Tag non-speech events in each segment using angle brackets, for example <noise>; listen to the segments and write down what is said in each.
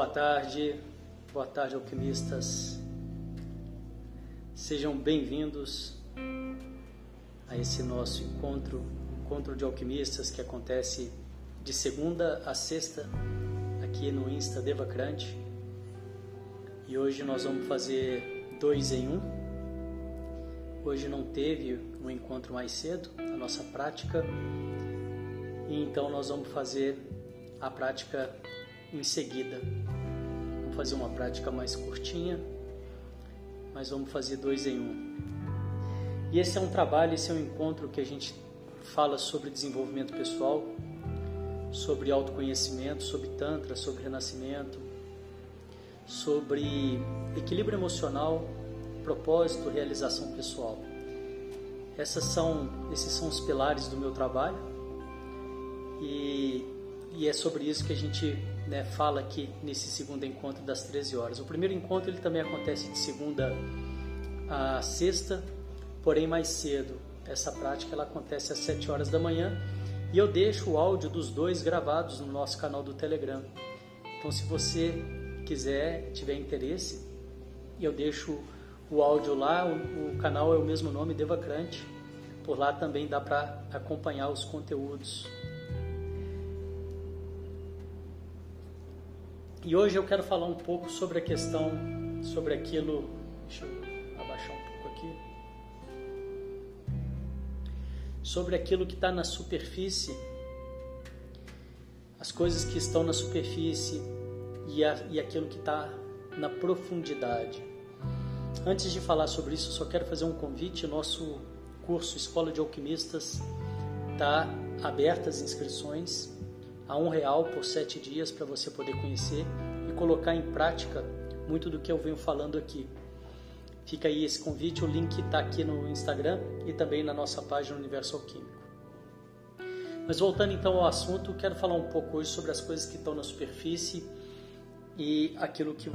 Boa tarde, boa tarde, alquimistas. Sejam bem-vindos a esse nosso encontro, encontro de alquimistas que acontece de segunda a sexta aqui no Insta Devacrante. E hoje nós vamos fazer dois em um. Hoje não teve um encontro mais cedo, a nossa prática, e então nós vamos fazer a prática em seguida. Vamos fazer uma prática mais curtinha, mas vamos fazer dois em um. E esse é um trabalho, esse é um encontro que a gente fala sobre desenvolvimento pessoal, sobre autoconhecimento, sobre Tantra, sobre renascimento, sobre equilíbrio emocional, propósito, realização pessoal. Essas são, esses são os pilares do meu trabalho e, e é sobre isso que a gente né, fala aqui nesse segundo encontro das 13 horas. O primeiro encontro ele também acontece de segunda a sexta, porém mais cedo. Essa prática ela acontece às 7 horas da manhã e eu deixo o áudio dos dois gravados no nosso canal do Telegram. Então, se você quiser, tiver interesse, eu deixo o áudio lá, o, o canal é o mesmo nome, Devacrante. Por lá também dá para acompanhar os conteúdos E hoje eu quero falar um pouco sobre a questão, sobre aquilo. Deixa eu abaixar um pouco aqui. Sobre aquilo que está na superfície, as coisas que estão na superfície e, a, e aquilo que está na profundidade. Antes de falar sobre isso, só quero fazer um convite. Nosso curso Escola de Alquimistas está aberto as inscrições a um real por sete dias para você poder conhecer e colocar em prática muito do que eu venho falando aqui. Fica aí esse convite, o link está aqui no Instagram e também na nossa página Universo Alquímico. Mas voltando então ao assunto, quero falar um pouco hoje sobre as coisas que estão na superfície e aquilo que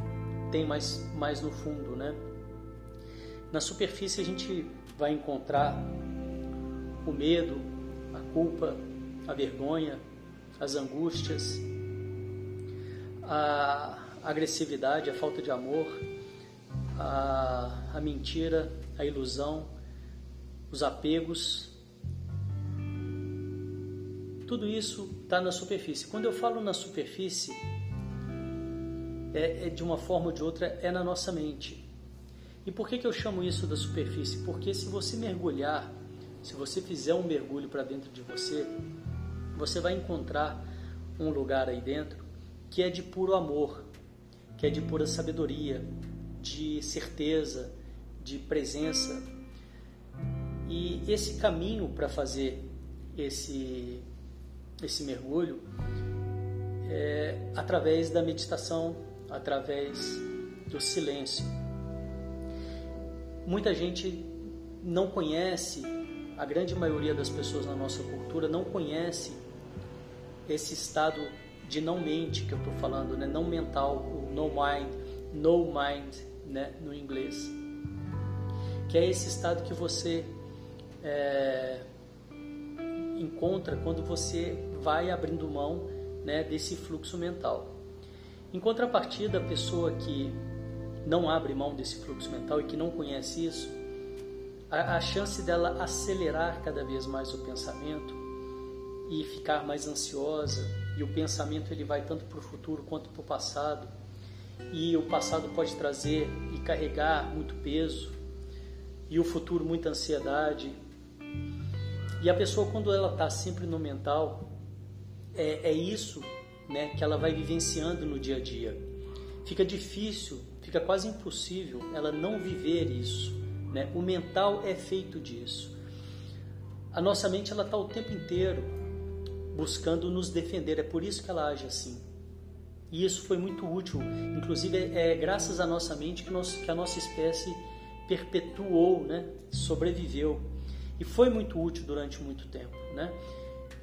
tem mais, mais no fundo, né? Na superfície a gente vai encontrar o medo, a culpa, a vergonha, as angústias, a agressividade, a falta de amor, a, a mentira, a ilusão, os apegos. Tudo isso está na superfície. Quando eu falo na superfície, é, é, de uma forma ou de outra, é na nossa mente. E por que, que eu chamo isso da superfície? Porque se você mergulhar, se você fizer um mergulho para dentro de você, você vai encontrar um lugar aí dentro que é de puro amor, que é de pura sabedoria, de certeza, de presença. E esse caminho para fazer esse, esse mergulho é através da meditação, através do silêncio. Muita gente não conhece, a grande maioria das pessoas na nossa cultura não conhece esse estado de não mente que eu estou falando, né? não mental, o no mind, no mind, né? no inglês, que é esse estado que você é, encontra quando você vai abrindo mão né, desse fluxo mental. Em contrapartida, a pessoa que não abre mão desse fluxo mental e que não conhece isso, a, a chance dela acelerar cada vez mais o pensamento e ficar mais ansiosa e o pensamento ele vai tanto para o futuro quanto para o passado e o passado pode trazer e carregar muito peso e o futuro muita ansiedade. E a pessoa quando ela está sempre no mental é, é isso né que ela vai vivenciando no dia a dia. Fica difícil fica quase impossível ela não viver isso né. O mental é feito disso. A nossa mente ela está o tempo inteiro buscando nos defender. É por isso que ela age assim. E isso foi muito útil. Inclusive, é, é graças à nossa mente que, nós, que a nossa espécie perpetuou, né? sobreviveu. E foi muito útil durante muito tempo. Né?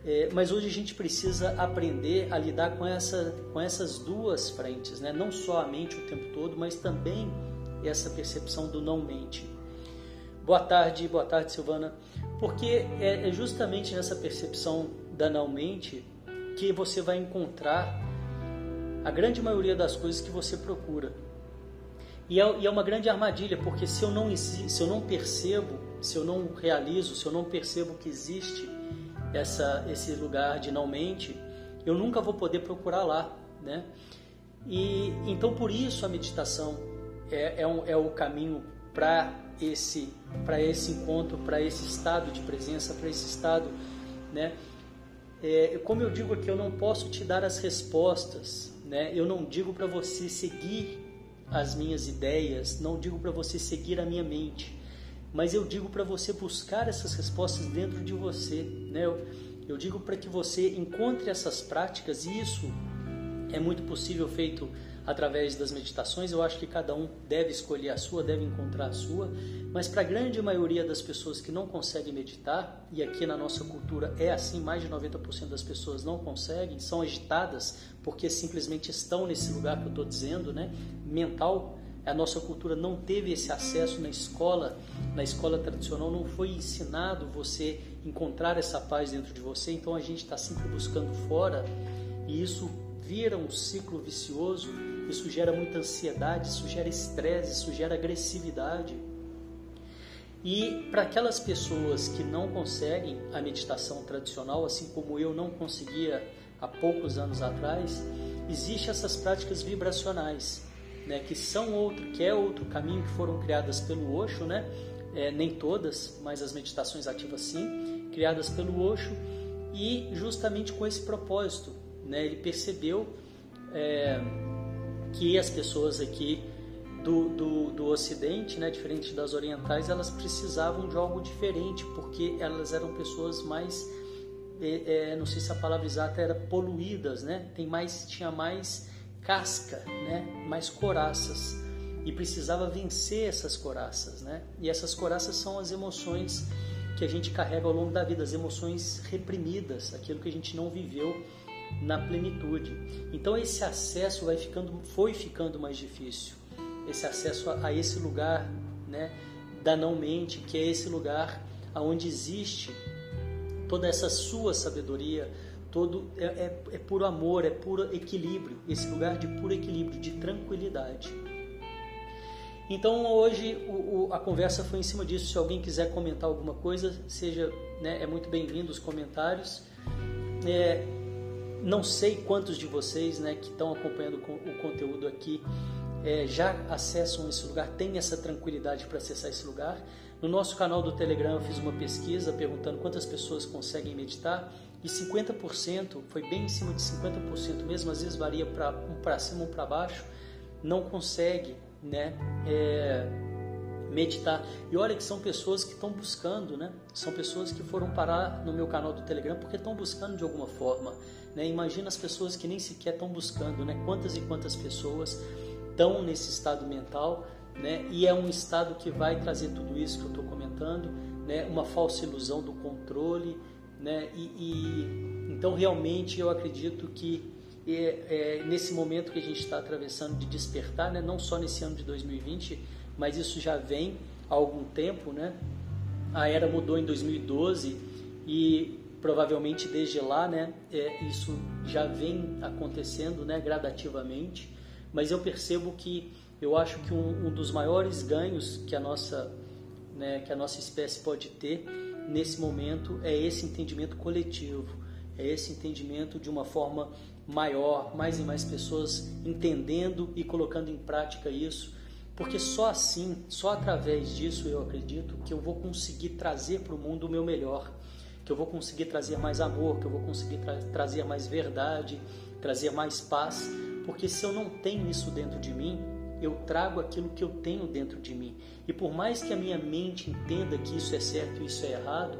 É, mas hoje a gente precisa aprender a lidar com, essa, com essas duas frentes, né? não só a mente o tempo todo, mas também essa percepção do não mente. Boa tarde, boa tarde, Silvana. Porque é, é justamente nessa percepção da não mente que você vai encontrar a grande maioria das coisas que você procura. E é, é uma grande armadilha, porque se eu, não, se eu não percebo, se eu não realizo, se eu não percebo que existe essa, esse lugar de eu nunca vou poder procurar lá, né? E então por isso a meditação é, é, um, é o caminho para esse para esse encontro, para esse estado de presença, para esse estado, né? É, como eu digo aqui, eu não posso te dar as respostas, né? Eu não digo para você seguir as minhas ideias, não digo para você seguir a minha mente, mas eu digo para você buscar essas respostas dentro de você, né? Eu, eu digo para que você encontre essas práticas e isso é muito possível feito através das meditações. Eu acho que cada um deve escolher a sua, deve encontrar a sua, mas para a grande maioria das pessoas que não conseguem meditar, e aqui na nossa cultura é assim, mais de 90% das pessoas não conseguem, são agitadas porque simplesmente estão nesse lugar que eu estou dizendo, né? Mental. A nossa cultura não teve esse acesso na escola, na escola tradicional não foi ensinado você encontrar essa paz dentro de você, então a gente está sempre buscando fora e isso vira um ciclo vicioso, isso gera muita ansiedade, isso gera estresse, isso gera agressividade. E para aquelas pessoas que não conseguem a meditação tradicional, assim como eu não conseguia há poucos anos atrás, existem essas práticas vibracionais, né, que são outro, que é outro caminho que foram criadas pelo Osho, né? É, nem todas, mas as meditações ativas sim, criadas pelo Osho e justamente com esse propósito, né? Ele percebeu é, que as pessoas aqui do, do, do Ocidente, né, diferente das orientais, elas precisavam de algo diferente, porque elas eram pessoas mais, é, é, não sei se a palavra exata era poluídas, né? Tem mais, tinha mais casca, né? Mais coraças e precisava vencer essas coraças, né? E essas coraças são as emoções que a gente carrega ao longo da vida, as emoções reprimidas, aquilo que a gente não viveu na plenitude. Então esse acesso vai ficando, foi ficando mais difícil. Esse acesso a, a esse lugar, né, da não mente, que é esse lugar aonde existe toda essa sua sabedoria, todo é, é, é puro amor, é puro equilíbrio, esse lugar de puro equilíbrio, de tranquilidade. Então hoje o, o, a conversa foi em cima disso. Se alguém quiser comentar alguma coisa, seja né, é muito bem-vindo os comentários. É, não sei quantos de vocês né, que estão acompanhando o conteúdo aqui é, já acessam esse lugar, tem essa tranquilidade para acessar esse lugar. No nosso canal do Telegram eu fiz uma pesquisa perguntando quantas pessoas conseguem meditar e 50%, foi bem em cima de 50%, mesmo às vezes varia para um para cima ou para baixo, não consegue né, é, meditar. E olha que são pessoas que estão buscando, né? São pessoas que foram parar no meu canal do Telegram porque estão buscando de alguma forma. Né? Imagina as pessoas que nem sequer estão buscando, né? Quantas e quantas pessoas estão nesse estado mental, né? E é um estado que vai trazer tudo isso que eu estou comentando, né? Uma falsa ilusão do controle, né? E, e então realmente eu acredito que é, é, nesse momento que a gente está atravessando de despertar, né? Não só nesse ano de 2020, mas isso já vem há algum tempo, né? A era mudou em 2012 e provavelmente desde lá, né, é, isso já vem acontecendo, né, gradativamente. Mas eu percebo que eu acho que um, um dos maiores ganhos que a nossa, né, que a nossa espécie pode ter nesse momento é esse entendimento coletivo, é esse entendimento de uma forma maior, mais e mais pessoas entendendo e colocando em prática isso, porque só assim, só através disso eu acredito que eu vou conseguir trazer para o mundo o meu melhor eu vou conseguir trazer mais amor, que eu vou conseguir tra trazer mais verdade, trazer mais paz, porque se eu não tenho isso dentro de mim, eu trago aquilo que eu tenho dentro de mim. E por mais que a minha mente entenda que isso é certo e isso é errado,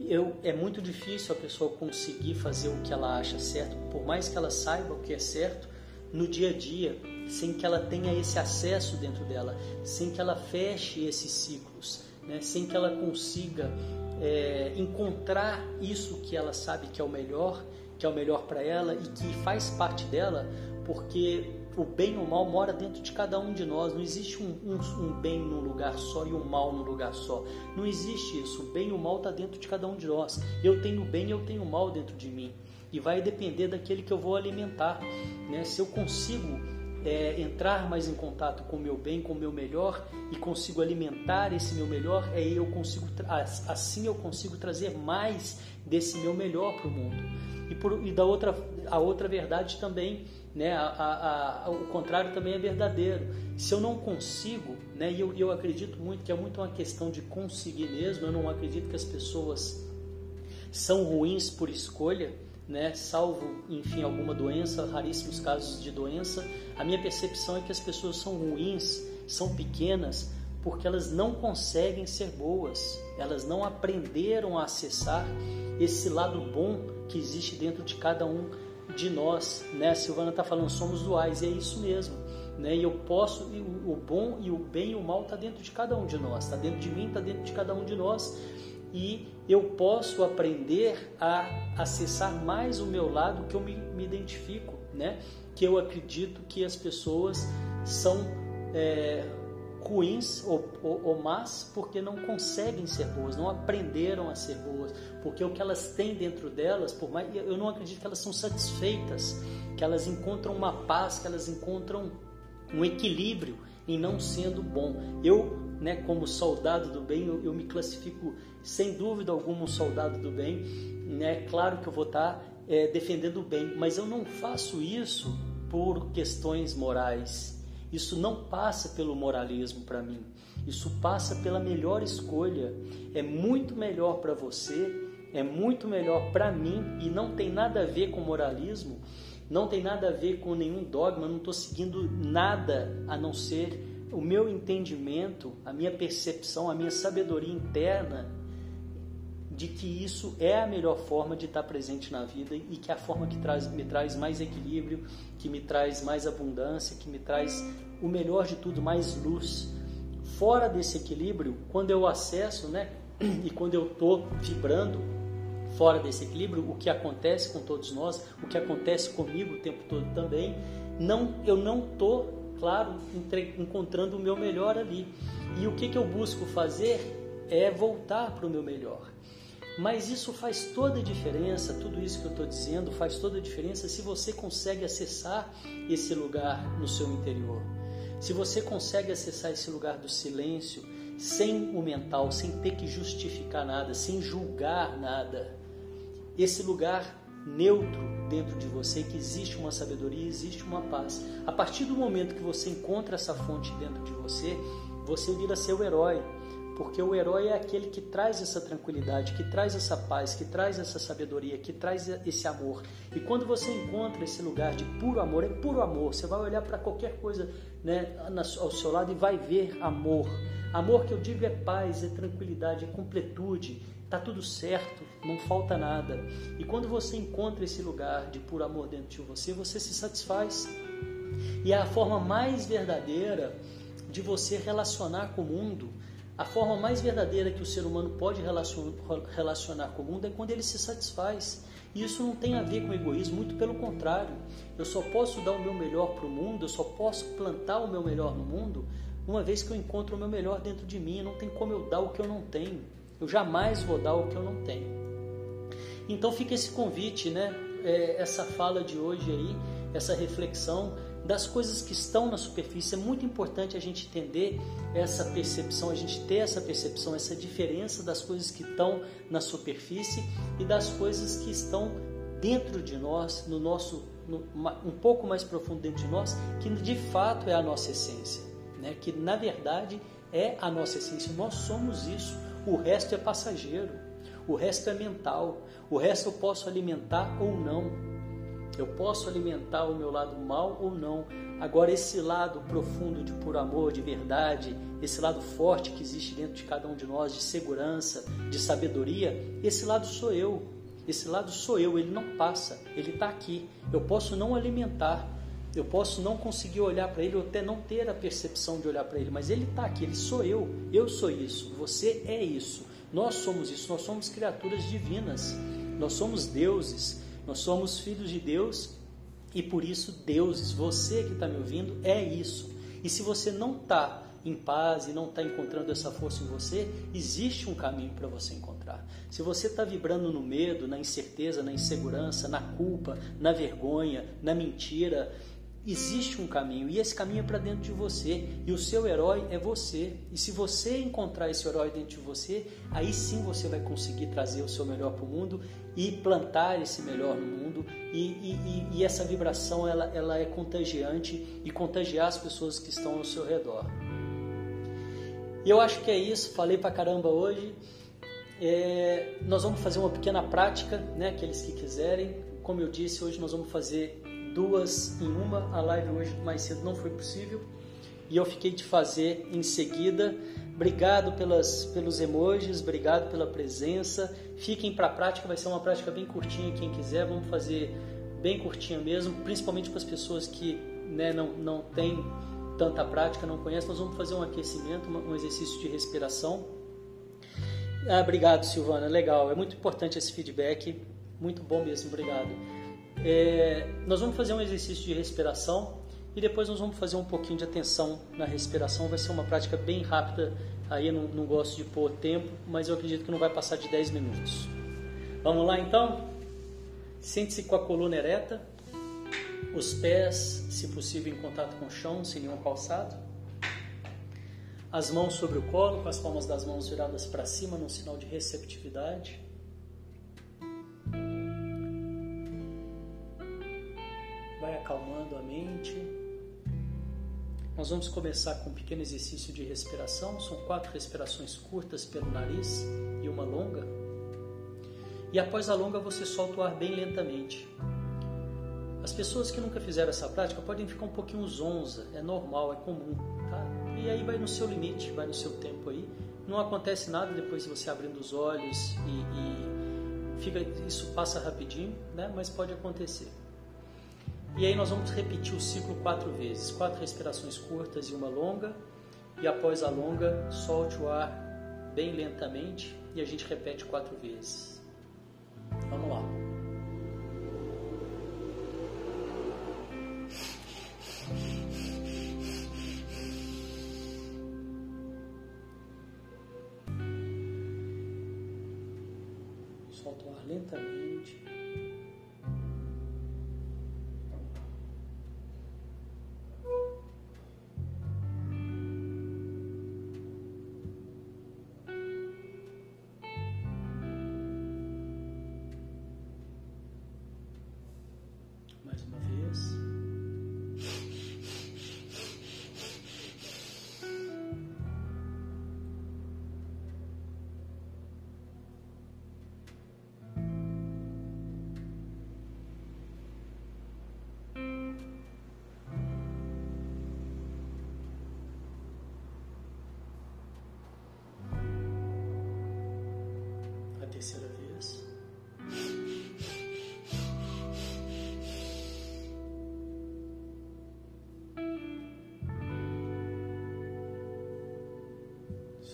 eu, é muito difícil a pessoa conseguir fazer o que ela acha certo, por mais que ela saiba o que é certo, no dia a dia, sem que ela tenha esse acesso dentro dela, sem que ela feche esses ciclos, né? sem que ela consiga é, encontrar isso que ela sabe que é o melhor, que é o melhor para ela e que faz parte dela, porque o bem ou o mal mora dentro de cada um de nós. Não existe um, um, um bem num lugar só e um mal num lugar só. Não existe isso. O bem e o mal está dentro de cada um de nós. Eu tenho o bem e eu tenho o mal dentro de mim. e vai depender daquele que eu vou alimentar. Né? Se eu consigo é, entrar mais em contato com o meu bem, com o meu melhor e consigo alimentar esse meu melhor, aí eu consigo assim eu consigo trazer mais desse meu melhor para o mundo. E, por, e da outra a outra verdade também, né? A, a, a, o contrário também é verdadeiro. Se eu não consigo, né? E eu, eu acredito muito que é muito uma questão de conseguir mesmo. Eu não acredito que as pessoas são ruins por escolha né, salvo, enfim, alguma doença, raríssimos casos de doença, a minha percepção é que as pessoas são ruins, são pequenas, porque elas não conseguem ser boas, elas não aprenderam a acessar esse lado bom que existe dentro de cada um de nós, né? A Silvana está falando, somos duais, e é isso mesmo, né? E eu posso, e o bom e o bem e o mal está dentro de cada um de nós, está dentro de mim, está dentro de cada um de nós, e eu posso aprender a acessar mais o meu lado que eu me, me identifico, né? Que eu acredito que as pessoas são é, ruins ou, ou, ou más porque não conseguem ser boas, não aprenderam a ser boas, porque o que elas têm dentro delas, por mais eu não acredito que elas são satisfeitas, que elas encontram uma paz, que elas encontram um equilíbrio em não sendo bom. Eu, né, como soldado do bem, eu, eu me classifico sem dúvida alguma um soldado do bem, né? Claro que eu vou estar é, defendendo o bem, mas eu não faço isso por questões morais. Isso não passa pelo moralismo para mim. Isso passa pela melhor escolha. É muito melhor para você, é muito melhor para mim e não tem nada a ver com moralismo, não tem nada a ver com nenhum dogma, não estou seguindo nada a não ser o meu entendimento, a minha percepção, a minha sabedoria interna de que isso é a melhor forma de estar presente na vida e que é a forma que traz, me traz mais equilíbrio, que me traz mais abundância, que me traz o melhor de tudo, mais luz. Fora desse equilíbrio, quando eu acesso, né, <clears throat> e quando eu estou vibrando fora desse equilíbrio, o que acontece com todos nós, o que acontece comigo o tempo todo também, não, eu não estou, claro, entre, encontrando o meu melhor ali. E o que, que eu busco fazer é voltar para o meu melhor mas isso faz toda a diferença, tudo isso que eu estou dizendo faz toda a diferença se você consegue acessar esse lugar no seu interior. Se você consegue acessar esse lugar do silêncio sem o mental, sem ter que justificar nada, sem julgar nada. Esse lugar neutro dentro de você, que existe uma sabedoria, existe uma paz. A partir do momento que você encontra essa fonte dentro de você, você vira seu herói porque o herói é aquele que traz essa tranquilidade, que traz essa paz, que traz essa sabedoria, que traz esse amor. E quando você encontra esse lugar de puro amor, é puro amor. Você vai olhar para qualquer coisa né, ao seu lado e vai ver amor. Amor que eu digo é paz, é tranquilidade, é completude. Tá tudo certo, não falta nada. E quando você encontra esse lugar de puro amor dentro de você, você se satisfaz. E é a forma mais verdadeira de você relacionar com o mundo a forma mais verdadeira que o ser humano pode relacionar com o mundo é quando ele se satisfaz. E isso não tem a ver com egoísmo, muito pelo contrário. Eu só posso dar o meu melhor para o mundo, eu só posso plantar o meu melhor no mundo, uma vez que eu encontro o meu melhor dentro de mim. Não tem como eu dar o que eu não tenho. Eu jamais vou dar o que eu não tenho. Então fica esse convite, né? É, essa fala de hoje aí, essa reflexão das coisas que estão na superfície. É muito importante a gente entender essa percepção, a gente ter essa percepção, essa diferença das coisas que estão na superfície e das coisas que estão dentro de nós, no nosso no, um pouco mais profundo dentro de nós, que de fato é a nossa essência, né? Que na verdade é a nossa essência. Nós somos isso. O resto é passageiro. O resto é mental. O resto eu posso alimentar ou não. Eu posso alimentar o meu lado mal ou não. Agora, esse lado profundo de puro amor, de verdade, esse lado forte que existe dentro de cada um de nós, de segurança, de sabedoria, esse lado sou eu. Esse lado sou eu, ele não passa, ele está aqui. Eu posso não alimentar, eu posso não conseguir olhar para ele ou até não ter a percepção de olhar para ele, mas ele está aqui, ele sou eu, eu sou isso, você é isso, nós somos isso, nós somos criaturas divinas, nós somos deuses. Nós somos filhos de Deus e por isso deuses. Você que está me ouvindo é isso. E se você não está em paz e não está encontrando essa força em você, existe um caminho para você encontrar. Se você está vibrando no medo, na incerteza, na insegurança, na culpa, na vergonha, na mentira, existe um caminho e esse caminho é para dentro de você e o seu herói é você. E se você encontrar esse herói dentro de você, aí sim você vai conseguir trazer o seu melhor para o mundo e plantar esse melhor no mundo. E, e, e, essa vibração ela, ela é contagiante e contagiar as pessoas que estão ao seu redor. E eu acho que é isso. Falei para caramba hoje. É, nós vamos fazer uma pequena prática, né? Aqueles que quiserem. Como eu disse, hoje nós vamos fazer duas em uma. A live hoje mais cedo não foi possível e eu fiquei de fazer em seguida. Obrigado pelas, pelos emojis, obrigado pela presença. Fiquem para a prática, vai ser uma prática bem curtinha. Quem quiser, vamos fazer bem curtinha mesmo, principalmente para as pessoas que né, não, não têm tanta prática, não conhecem. Nós vamos fazer um aquecimento, um exercício de respiração. Ah, obrigado, Silvana. Legal, é muito importante esse feedback. Muito bom mesmo, obrigado. É, nós vamos fazer um exercício de respiração e depois nós vamos fazer um pouquinho de atenção na respiração. Vai ser uma prática bem rápida, aí não, não gosto de pôr tempo, mas eu acredito que não vai passar de 10 minutos. Vamos lá então? Sente-se com a coluna ereta, os pés, se possível, em contato com o chão, sem nenhum calçado. As mãos sobre o colo, com as palmas das mãos viradas para cima, num sinal de receptividade. Acalmando a mente. Nós vamos começar com um pequeno exercício de respiração. São quatro respirações curtas pelo nariz e uma longa. E após a longa, você solta o ar bem lentamente. As pessoas que nunca fizeram essa prática podem ficar um pouquinho zonza, é normal, é comum, tá? E aí vai no seu limite, vai no seu tempo aí. Não acontece nada depois de você abrindo os olhos e, e fica, isso passa rapidinho, né? Mas pode acontecer. E aí nós vamos repetir o ciclo quatro vezes, quatro respirações curtas e uma longa. E após a longa, solte o ar bem lentamente e a gente repete quatro vezes. Vamos lá.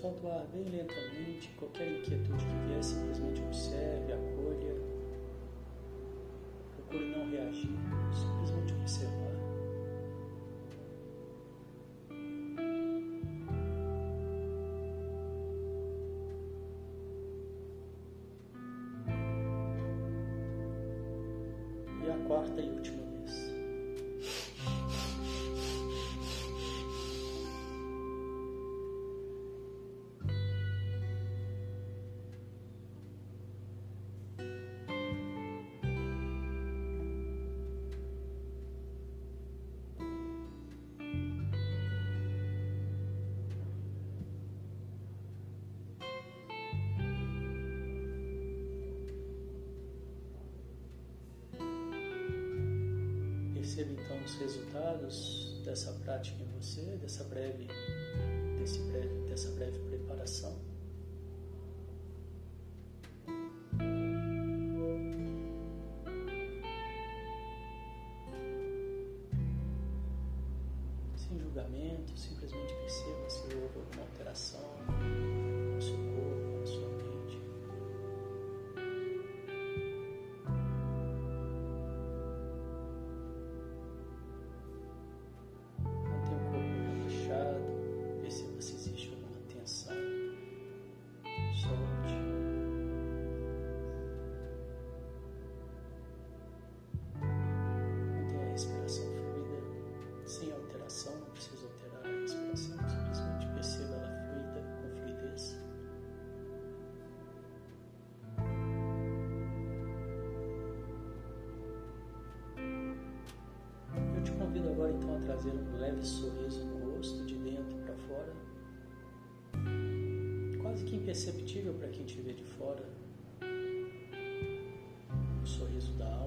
Solta o ar bem lentamente. Qualquer inquietude que vier, simplesmente observe, acolha. Procure não reagir, simplesmente observar. quarta e última Perceba então os resultados dessa prática em você, dessa breve, desse breve, dessa breve preparação. Sem julgamento, simplesmente perceba se houve alguma alteração. Então a trazer um leve sorriso no rosto, de dentro para fora, quase que imperceptível para quem te vê de fora. O sorriso da alma.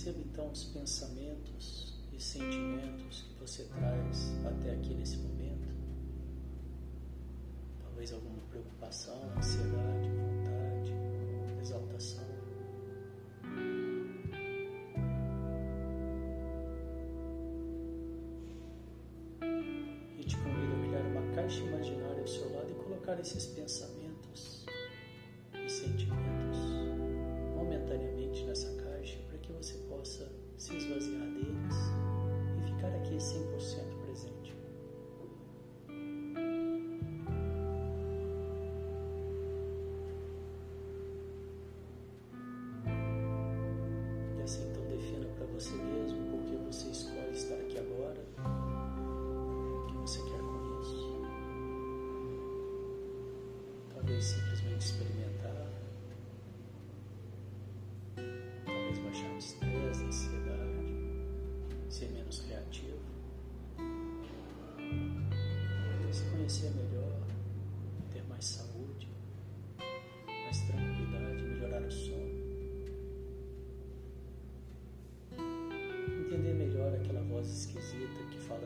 Receba então os pensamentos e sentimentos que você traz até aqui nesse momento. Talvez alguma preocupação, ansiedade, vontade, exaltação. E te convido a criar uma caixa imaginária ao seu lado e colocar esses pensamentos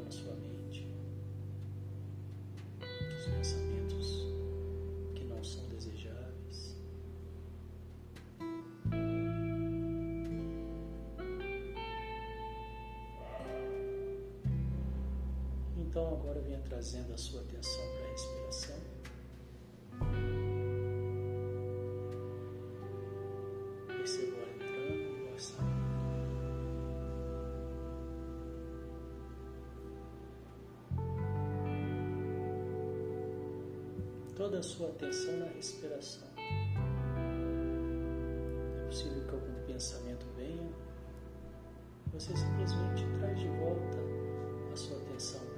na sua mente, os pensamentos que não são desejáveis. Então agora venha trazendo a sua atenção para a respiração. Sua atenção na respiração. É possível que algum pensamento venha, você simplesmente traz de volta a sua atenção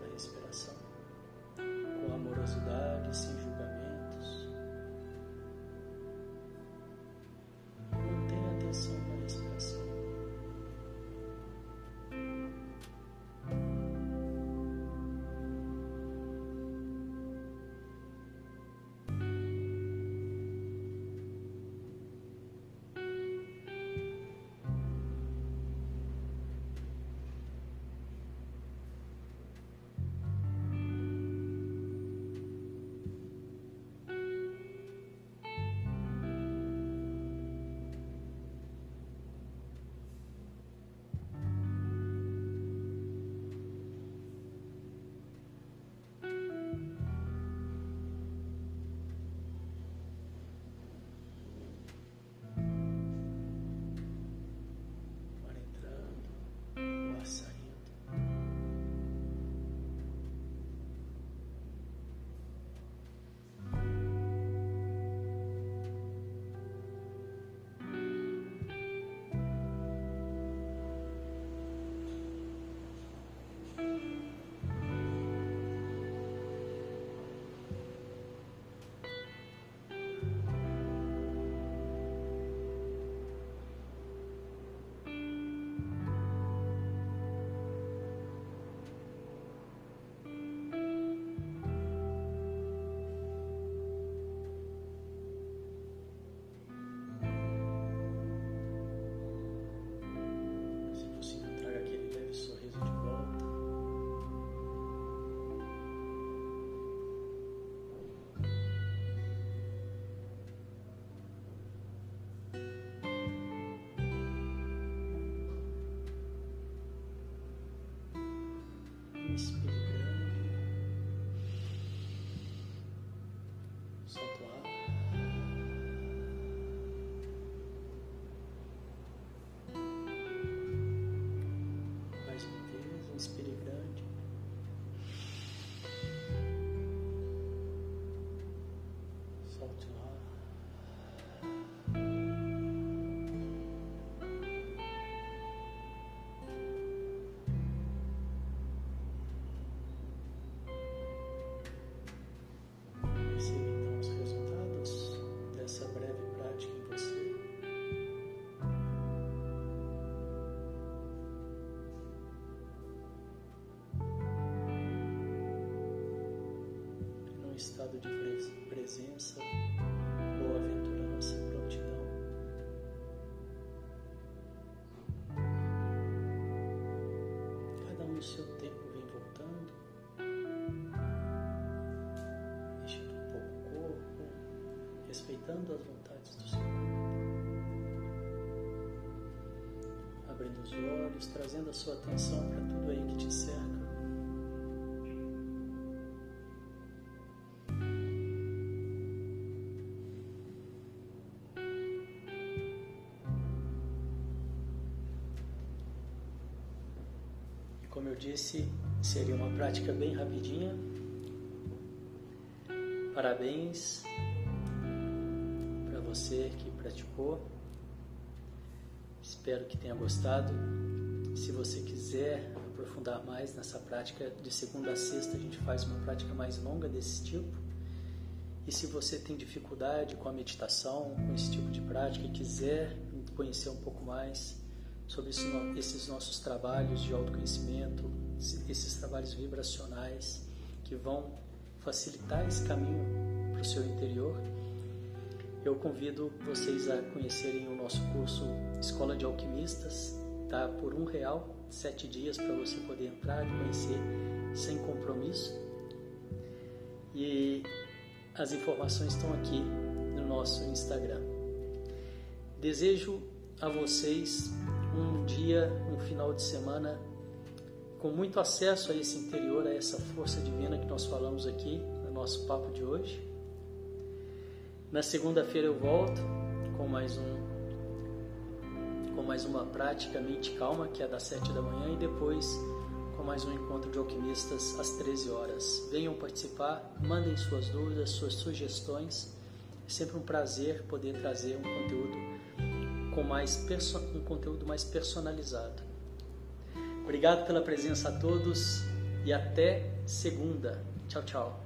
estado de presença, boa-aventurança, prontidão. Cada um no seu tempo vem voltando, mexendo um pouco o corpo, respeitando as vontades do seu corpo. Abrindo os olhos, trazendo a sua atenção para tudo aí que te cerca. Disse, seria uma prática bem rapidinha. Parabéns para você que praticou. Espero que tenha gostado. Se você quiser aprofundar mais nessa prática, de segunda a sexta a gente faz uma prática mais longa desse tipo. E se você tem dificuldade com a meditação, com esse tipo de prática e quiser conhecer um pouco mais, sobre esses nossos trabalhos de autoconhecimento, esses trabalhos vibracionais que vão facilitar esse caminho para o seu interior. Eu convido vocês a conhecerem o nosso curso Escola de Alquimistas, tá? Por um real, sete dias para você poder entrar e conhecer sem compromisso. E as informações estão aqui no nosso Instagram. Desejo a vocês um dia, um final de semana com muito acesso a esse interior, a essa força divina que nós falamos aqui no nosso papo de hoje. Na segunda-feira eu volto com mais um com mais uma prática mente calma, que é das 7 da manhã e depois com mais um encontro de alquimistas às 13 horas. Venham participar, mandem suas dúvidas, suas sugestões. É sempre um prazer poder trazer um conteúdo com mais um conteúdo mais personalizado. Obrigado pela presença a todos e até segunda. Tchau, tchau.